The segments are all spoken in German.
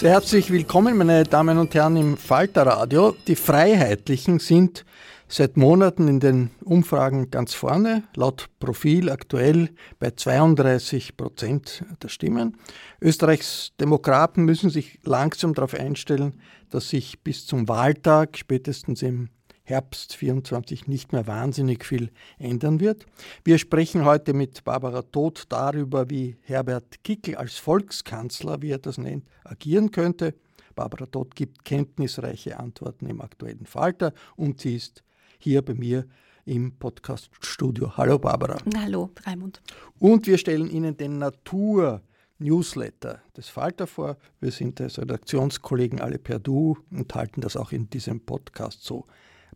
Sehr herzlich willkommen, meine Damen und Herren, im Falterradio. Die Freiheitlichen sind seit Monaten in den Umfragen ganz vorne, laut Profil aktuell bei 32 Prozent der Stimmen. Österreichs Demokraten müssen sich langsam darauf einstellen, dass sich bis zum Wahltag, spätestens im Herbst 24 nicht mehr wahnsinnig viel ändern wird. Wir sprechen heute mit Barbara Todt darüber, wie Herbert Kickl als Volkskanzler, wie er das nennt, agieren könnte. Barbara Todt gibt kenntnisreiche Antworten im aktuellen Falter und sie ist hier bei mir im Podcaststudio. Hallo Barbara. Hallo Raimund. Und wir stellen Ihnen den Natur Newsletter des Falter vor. Wir sind als Redaktionskollegen alle per Du und halten das auch in diesem Podcast so.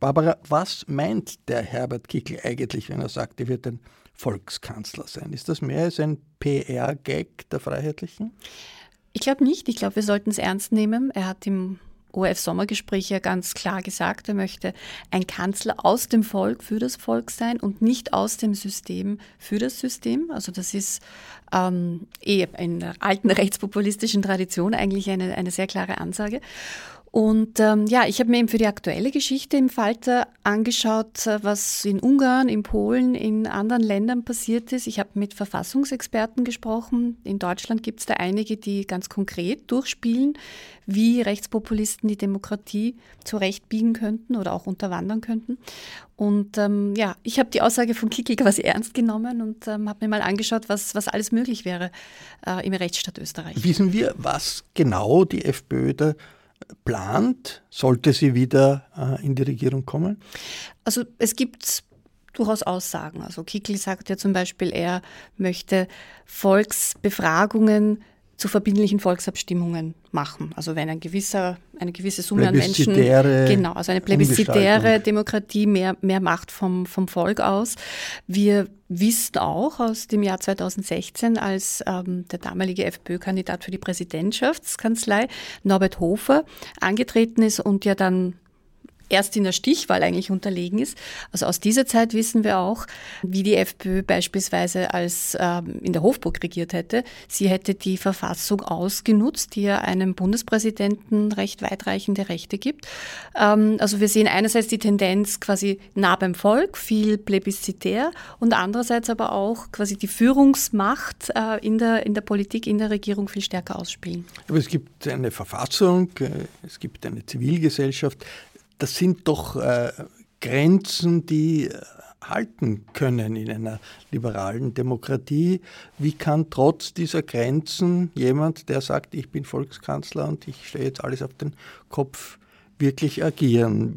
Barbara, was meint der Herbert Kickl eigentlich, wenn er sagt, er wird ein Volkskanzler sein? Ist das mehr als ein PR-Gag der Freiheitlichen? Ich glaube nicht. Ich glaube, wir sollten es ernst nehmen. Er hat im ORF-Sommergespräch ja ganz klar gesagt, er möchte ein Kanzler aus dem Volk für das Volk sein und nicht aus dem System für das System. Also das ist ähm, eh in der alten rechtspopulistischen Tradition eigentlich eine, eine sehr klare Ansage. Und ähm, ja, ich habe mir eben für die aktuelle Geschichte im Falter angeschaut, äh, was in Ungarn, in Polen, in anderen Ländern passiert ist. Ich habe mit Verfassungsexperten gesprochen. In Deutschland gibt es da einige, die ganz konkret durchspielen, wie Rechtspopulisten die Demokratie zurechtbiegen könnten oder auch unterwandern könnten. Und ähm, ja, ich habe die Aussage von Kickel quasi ernst genommen und ähm, habe mir mal angeschaut, was, was alles möglich wäre äh, im Rechtsstaat Österreich. Wissen wir, was genau die FPÖ da plant, sollte sie wieder äh, in die Regierung kommen? Also es gibt durchaus Aussagen. Also Kickel sagt ja zum Beispiel, er möchte Volksbefragungen zu verbindlichen Volksabstimmungen machen. Also wenn ein gewisser, eine gewisse Summe an Menschen, genau, also eine plebiszitäre Demokratie mehr, mehr Macht vom, vom Volk aus. Wir wissen auch aus dem Jahr 2016, als ähm, der damalige FPÖ-Kandidat für die Präsidentschaftskanzlei Norbert Hofer angetreten ist und ja dann erst in der Stichwahl eigentlich unterlegen ist. Also aus dieser Zeit wissen wir auch, wie die FPÖ beispielsweise als ähm, in der Hofburg regiert hätte. Sie hätte die Verfassung ausgenutzt, die ja einem Bundespräsidenten recht weitreichende Rechte gibt. Ähm, also wir sehen einerseits die Tendenz quasi nah beim Volk, viel plebiszitär und andererseits aber auch quasi die Führungsmacht äh, in, der, in der Politik, in der Regierung viel stärker ausspielen. Aber es gibt eine Verfassung, äh, es gibt eine Zivilgesellschaft das sind doch äh, Grenzen, die halten können in einer liberalen Demokratie. Wie kann trotz dieser Grenzen jemand, der sagt, ich bin Volkskanzler und ich stelle jetzt alles auf den Kopf, wirklich agieren?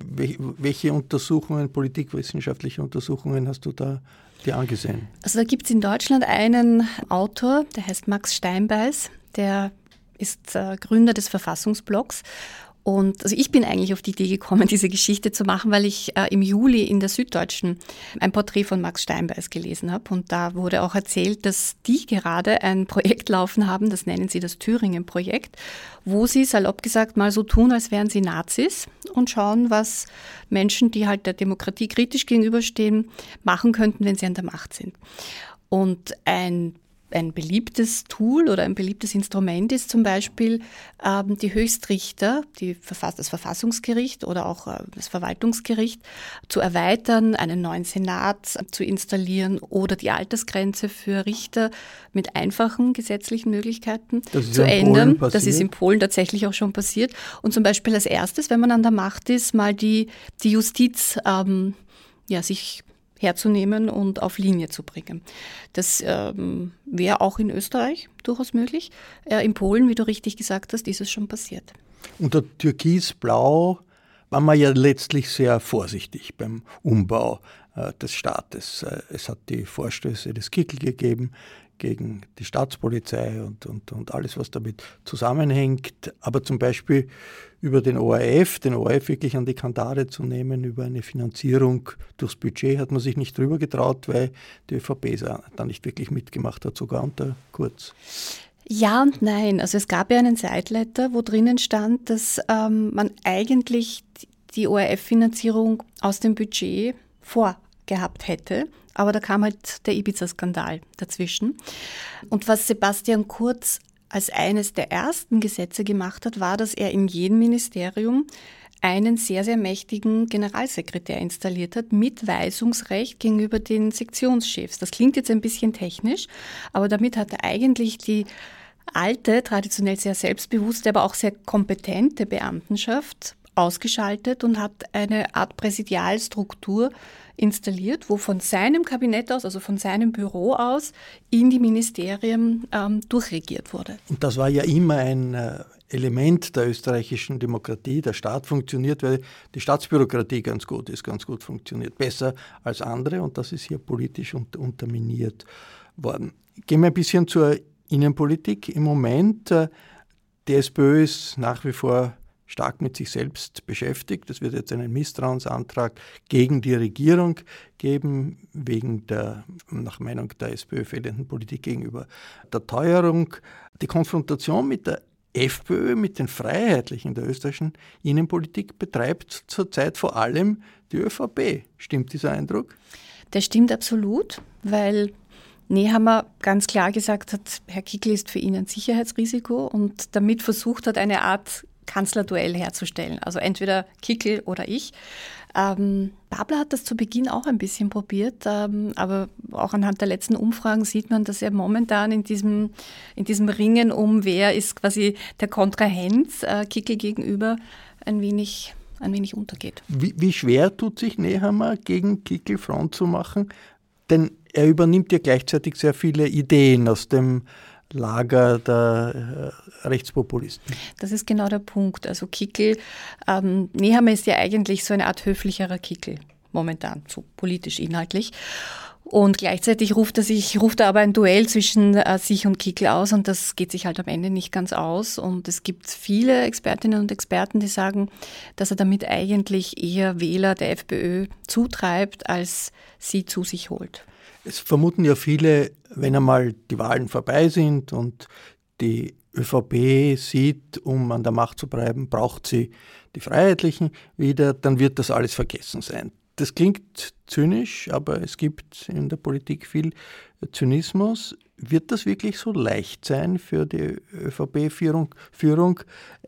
Welche Untersuchungen, politikwissenschaftliche Untersuchungen hast du da dir angesehen? Also da gibt es in Deutschland einen Autor, der heißt Max Steinbeiß, der ist äh, Gründer des Verfassungsblocks und also ich bin eigentlich auf die Idee gekommen, diese Geschichte zu machen, weil ich äh, im Juli in der Süddeutschen ein Porträt von Max Steinbeiß gelesen habe. Und da wurde auch erzählt, dass die gerade ein Projekt laufen haben, das nennen sie das Thüringen-Projekt, wo sie salopp gesagt mal so tun, als wären sie Nazis und schauen, was Menschen, die halt der Demokratie kritisch gegenüberstehen, machen könnten, wenn sie an der Macht sind. Und ein ein beliebtes Tool oder ein beliebtes Instrument ist zum Beispiel ähm, die Höchstrichter, die Verfass das Verfassungsgericht oder auch äh, das Verwaltungsgericht zu erweitern, einen neuen Senat zu installieren oder die Altersgrenze für Richter mit einfachen gesetzlichen Möglichkeiten zu ändern. Das ist in Polen tatsächlich auch schon passiert. Und zum Beispiel als erstes, wenn man an der Macht ist, mal die, die Justiz ähm, ja, sich herzunehmen und auf Linie zu bringen. Das ähm, wäre auch in Österreich durchaus möglich. Äh, in Polen, wie du richtig gesagt hast, ist es schon passiert. Unter Türkis-Blau war man ja letztlich sehr vorsichtig beim Umbau äh, des Staates. Äh, es hat die Vorstöße des Kickel gegeben gegen die Staatspolizei und, und, und alles, was damit zusammenhängt. Aber zum Beispiel über den ORF, den ORF wirklich an die Kandare zu nehmen, über eine Finanzierung durchs Budget, hat man sich nicht drüber getraut, weil die ÖVP da nicht wirklich mitgemacht hat, sogar unter Kurz. Ja und nein. Also es gab ja einen Seitletter, wo drinnen stand, dass ähm, man eigentlich die ORF-Finanzierung aus dem Budget vorgehabt hätte. Aber da kam halt der Ibiza-Skandal dazwischen. Und was Sebastian Kurz als eines der ersten Gesetze gemacht hat, war, dass er in jedem Ministerium einen sehr, sehr mächtigen Generalsekretär installiert hat mit Weisungsrecht gegenüber den Sektionschefs. Das klingt jetzt ein bisschen technisch, aber damit hat er eigentlich die alte, traditionell sehr selbstbewusste, aber auch sehr kompetente Beamtenschaft ausgeschaltet und hat eine Art Präsidialstruktur installiert, wo von seinem Kabinett aus, also von seinem Büro aus, in die Ministerien ähm, durchregiert wurde. Und das war ja immer ein äh, Element der österreichischen Demokratie. Der Staat funktioniert, weil die Staatsbürokratie ganz gut ist, ganz gut funktioniert, besser als andere und das ist hier politisch unterminiert worden. Gehen wir ein bisschen zur Innenpolitik. Im Moment, äh, die SPÖ ist nach wie vor stark mit sich selbst beschäftigt. Es wird jetzt einen Misstrauensantrag gegen die Regierung geben, wegen der, nach Meinung der SPÖ, fehlenden Politik gegenüber der Teuerung. Die Konfrontation mit der FPÖ, mit den Freiheitlichen der österreichischen Innenpolitik betreibt zurzeit vor allem die ÖVP. Stimmt dieser Eindruck? Der stimmt absolut, weil Nehammer ganz klar gesagt hat, Herr Kickl ist für ihn ein Sicherheitsrisiko und damit versucht hat, eine Art Kanzlerduell herzustellen. Also entweder Kickel oder ich. Ähm, Babler hat das zu Beginn auch ein bisschen probiert, ähm, aber auch anhand der letzten Umfragen sieht man, dass er momentan in diesem, in diesem Ringen um, wer ist quasi der Kontrahent äh, Kickel gegenüber, ein wenig, ein wenig untergeht. Wie, wie schwer tut sich Nehammer gegen Kickel Front zu machen? Denn er übernimmt ja gleichzeitig sehr viele Ideen aus dem Lager der äh, Rechtspopulisten. Das ist genau der Punkt. Also Kickel, ähm, Nehammer ist ja eigentlich so eine Art höflicherer Kickel momentan, so politisch inhaltlich. Und gleichzeitig ruft er sich, ruft er aber ein Duell zwischen äh, sich und Kickel aus und das geht sich halt am Ende nicht ganz aus. Und es gibt viele Expertinnen und Experten, die sagen, dass er damit eigentlich eher Wähler der FPÖ zutreibt, als sie zu sich holt. Es vermuten ja viele, wenn einmal die Wahlen vorbei sind und die ÖVP sieht, um an der Macht zu bleiben, braucht sie die Freiheitlichen wieder, dann wird das alles vergessen sein. Das klingt zynisch, aber es gibt in der Politik viel Zynismus. Wird das wirklich so leicht sein für die ÖVP-Führung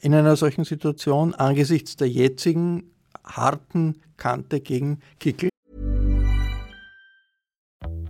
in einer solchen Situation angesichts der jetzigen harten Kante gegen Kickel?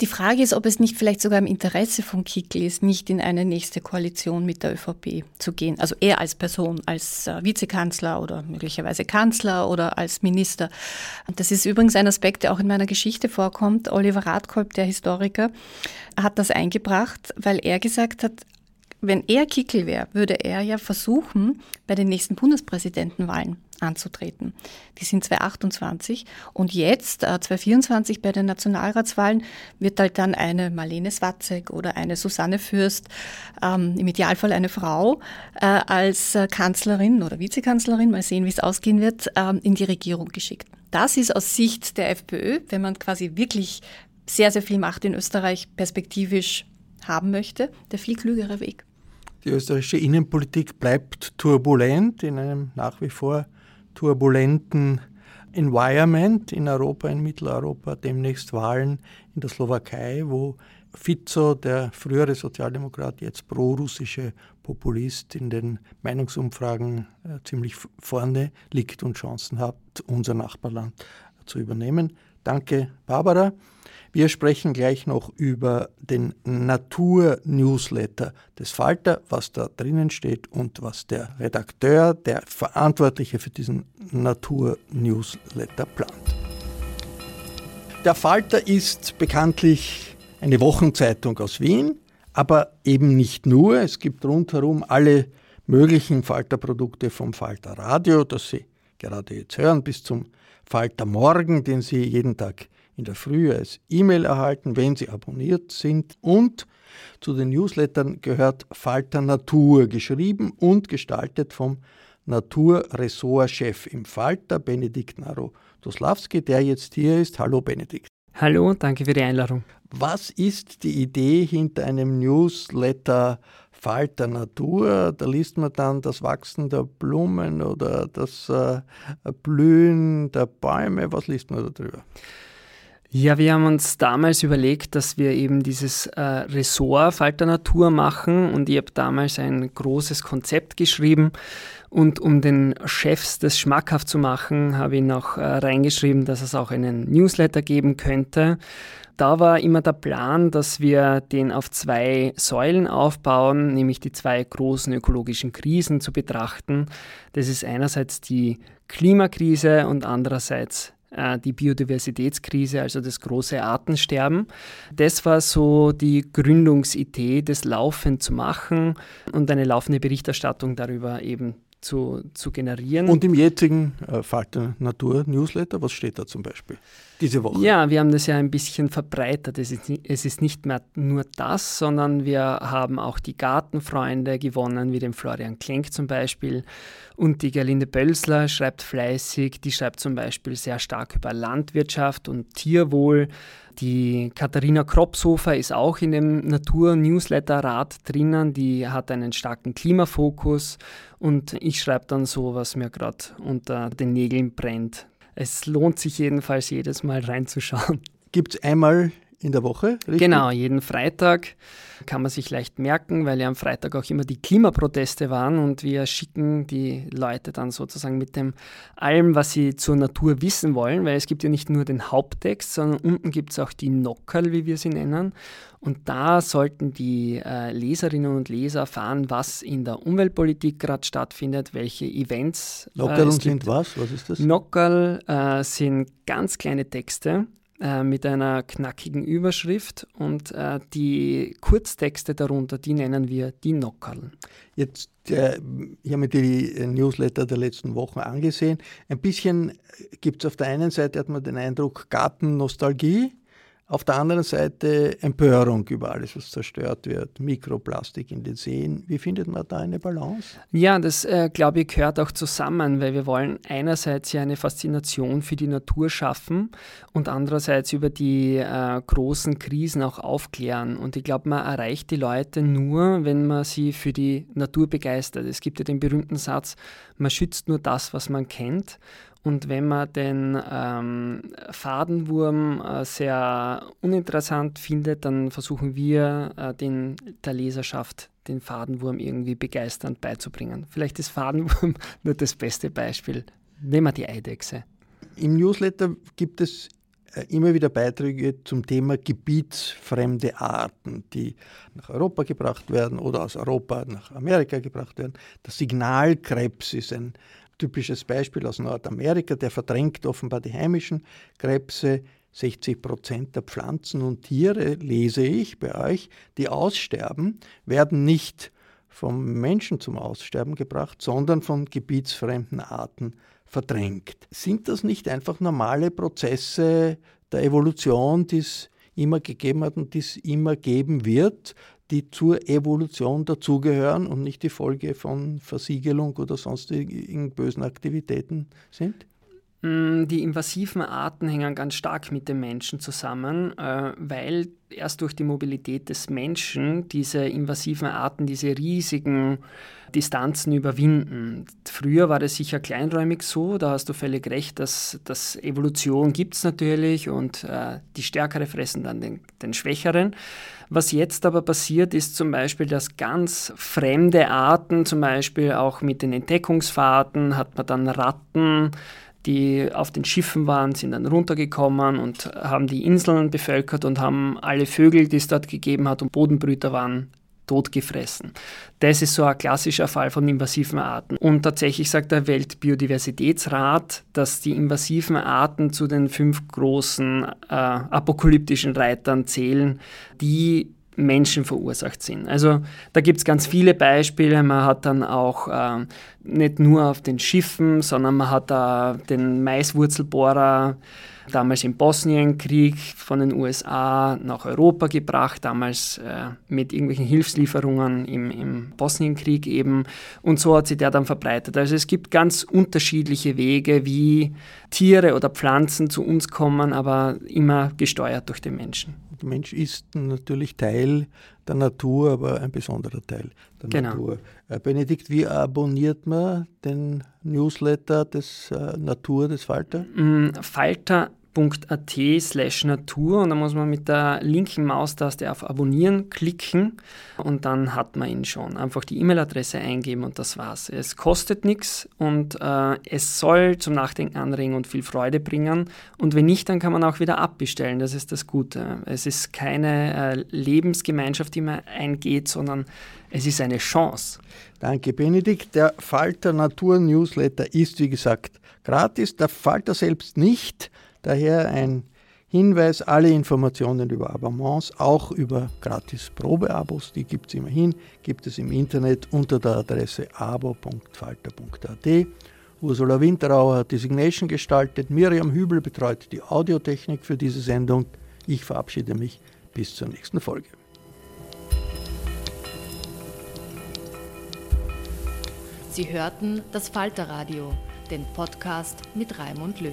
Die Frage ist, ob es nicht vielleicht sogar im Interesse von Kickl ist, nicht in eine nächste Koalition mit der ÖVP zu gehen. Also er als Person, als äh, Vizekanzler oder möglicherweise Kanzler oder als Minister. Das ist übrigens ein Aspekt, der auch in meiner Geschichte vorkommt. Oliver Radkolb, der Historiker, hat das eingebracht, weil er gesagt hat, wenn er Kickel wäre, würde er ja versuchen, bei den nächsten Bundespräsidentenwahlen anzutreten. Die sind 2028 und jetzt, äh, 2024 bei den Nationalratswahlen, wird halt dann eine Marlene Swatzek oder eine Susanne Fürst, ähm, im Idealfall eine Frau, äh, als äh, Kanzlerin oder Vizekanzlerin, mal sehen, wie es ausgehen wird, ähm, in die Regierung geschickt. Das ist aus Sicht der FPÖ, wenn man quasi wirklich sehr, sehr viel Macht in Österreich perspektivisch haben möchte, der viel klügere Weg. Die österreichische Innenpolitik bleibt turbulent in einem nach wie vor turbulenten Environment in Europa, in Mitteleuropa, demnächst Wahlen in der Slowakei, wo Fico, der frühere Sozialdemokrat, jetzt pro-russische Populist in den Meinungsumfragen äh, ziemlich vorne liegt und Chancen hat, unser Nachbarland zu übernehmen. Danke, Barbara. Wir sprechen gleich noch über den Natur-Newsletter des Falter, was da drinnen steht und was der Redakteur, der Verantwortliche für diesen Natur-Newsletter plant. Der Falter ist bekanntlich eine Wochenzeitung aus Wien, aber eben nicht nur. Es gibt rundherum alle möglichen Falterprodukte vom Falter Radio, das Sie gerade jetzt hören, bis zum Falter Morgen, den Sie jeden Tag in der Früh als E-Mail erhalten, wenn Sie abonniert sind. Und zu den Newslettern gehört Falter Natur, geschrieben und gestaltet vom Naturressortchef im Falter, Benedikt Narodoslawski, der jetzt hier ist. Hallo Benedikt. Hallo, danke für die Einladung. Was ist die Idee hinter einem Newsletter Falter Natur? Da liest man dann das Wachsen der Blumen oder das äh, Blühen der Bäume. Was liest man darüber? Ja, wir haben uns damals überlegt, dass wir eben dieses äh, Ressort Falter Natur machen und ich habe damals ein großes Konzept geschrieben und um den Chefs das schmackhaft zu machen, habe ich noch äh, reingeschrieben, dass es auch einen Newsletter geben könnte. Da war immer der Plan, dass wir den auf zwei Säulen aufbauen, nämlich die zwei großen ökologischen Krisen zu betrachten. Das ist einerseits die Klimakrise und andererseits die Biodiversitätskrise, also das große Artensterben. Das war so die Gründungsidee, das laufend zu machen und eine laufende Berichterstattung darüber eben zu, zu generieren. Und im jetzigen äh, Falter Natur Newsletter, was steht da zum Beispiel diese Woche? Ja, wir haben das ja ein bisschen verbreitert. Es ist, es ist nicht mehr nur das, sondern wir haben auch die Gartenfreunde gewonnen, wie den Florian Klenk zum Beispiel. Und die Gerlinde Bölsler schreibt fleißig, die schreibt zum Beispiel sehr stark über Landwirtschaft und Tierwohl. Die Katharina Kropshofer ist auch in dem Natur-Newsletter-Rat drinnen. Die hat einen starken Klimafokus und ich schreibe dann so, was mir gerade unter den Nägeln brennt. Es lohnt sich jedenfalls jedes Mal reinzuschauen. Gibt es einmal in der Woche, richtig? Genau, jeden Freitag kann man sich leicht merken, weil ja am Freitag auch immer die Klimaproteste waren und wir schicken die Leute dann sozusagen mit dem allem, was sie zur Natur wissen wollen, weil es gibt ja nicht nur den Haupttext, sondern unten gibt es auch die Nockerl, wie wir sie nennen. Und da sollten die äh, Leserinnen und Leser erfahren, was in der Umweltpolitik gerade stattfindet, welche Events. Äh, Nockerl äh, sind was? Was ist das? Nockerl äh, sind ganz kleine Texte, äh, mit einer knackigen Überschrift und äh, die Kurztexte darunter, die nennen wir die Nockerln. Jetzt, äh, ich habe mir die Newsletter der letzten Wochen angesehen. Ein bisschen gibt es auf der einen Seite, hat man den Eindruck, Gartennostalgie, Auf der anderen Seite Empörung über alles, was zerstört wird, Mikroplastik in den Seen. Wie findet man da eine Balance? Ja, das äh, glaube ich gehört auch zusammen, weil wir wollen einerseits ja eine Faszination für die Natur schaffen und andererseits über die äh, großen Krisen auch aufklären. Und ich glaube, man erreicht die Leute nur, wenn man sie für die Natur begeistert. Es gibt ja den berühmten Satz, man schützt nur das, was man kennt. Und wenn man den ähm, Fadenwurm äh, sehr uninteressant findet, dann versuchen wir äh, den, der Leserschaft den Fadenwurm irgendwie begeisternd beizubringen. Vielleicht ist Fadenwurm nur das beste Beispiel. Nehmen wir die Eidechse. Im Newsletter gibt es äh, immer wieder Beiträge zum Thema gebietsfremde Arten, die nach Europa gebracht werden oder aus Europa nach Amerika gebracht werden. Der Signalkrebs ist ein typisches Beispiel aus Nordamerika, der verdrängt offenbar die heimischen Krebse. 60 Prozent der Pflanzen und Tiere, lese ich bei euch, die aussterben, werden nicht vom Menschen zum Aussterben gebracht, sondern von gebietsfremden Arten verdrängt. Sind das nicht einfach normale Prozesse der Evolution, die es immer gegeben hat und die es immer geben wird, die zur Evolution dazugehören und nicht die Folge von Versiegelung oder sonstigen bösen Aktivitäten sind? Mm, die invasiven Arten hängen ganz stark mit dem Menschen zusammen, äh, weil erst durch die Mobilität des Menschen diese invasiven Arten diese riesigen Distanzen überwinden. Früher war das sicher kleinräumig so, da hast du völlig recht, dass, dass Evolution gibt es natürlich und äh, die Stärkere fressen dann den, den Schwächeren. Was jetzt aber passiert, ist zum Beispiel, dass ganz fremde Arten, zum Beispiel auch mit den Entdeckungsfahrten, hat man dann Ratten, die auf den Schiffen waren, sind dann runtergekommen und haben die Inseln bevölkert und haben alle Vögel, die es dort gegeben hat und Bodenbrüter waren, totgefressen. Das ist so ein klassischer Fall von invasiven Arten. Und tatsächlich sagt der Weltbiodiversitätsrat, dass die invasiven Arten zu den fünf großen äh, apokalyptischen Reitern zählen, die Menschen verursacht sind. Also da gibt es ganz viele Beispiele. Man hat dann auch äh, nicht nur auf den Schiffen, sondern man hat da den Maiswurzelbohrer damals im Bosnienkrieg von den USA nach Europa gebracht, damals äh, mit irgendwelchen Hilfslieferungen im, im Bosnienkrieg eben. Und so hat sich der dann verbreitet. Also es gibt ganz unterschiedliche Wege, wie Tiere oder Pflanzen zu uns kommen, aber immer gesteuert durch den Menschen. Der Mensch ist natürlich Teil der Natur, aber ein besonderer Teil der genau. Natur. Äh, Benedikt, wie abonniert man den Newsletter des äh, Natur des Falter? Mm, Falter www.ft.at slash Natur und da muss man mit der linken Maustaste auf Abonnieren klicken und dann hat man ihn schon. Einfach die E-Mail-Adresse eingeben und das war's. Es kostet nichts und äh, es soll zum Nachdenken anregen und viel Freude bringen und wenn nicht, dann kann man auch wieder abbestellen. Das ist das Gute. Es ist keine äh, Lebensgemeinschaft, die man eingeht, sondern es ist eine Chance. Danke, Benedikt. Der Falter Natur Newsletter ist, wie gesagt, gratis. Der Falter selbst nicht. Daher ein Hinweis, alle Informationen über Abonnements, auch über gratis Probeabos, die gibt es immerhin, gibt es im Internet unter der Adresse abo.falter.at. Ursula Winterauer hat die Signation gestaltet, Miriam Hübel betreut die Audiotechnik für diese Sendung. Ich verabschiede mich bis zur nächsten Folge. Sie hörten das Falterradio, den Podcast mit Raimund Löw.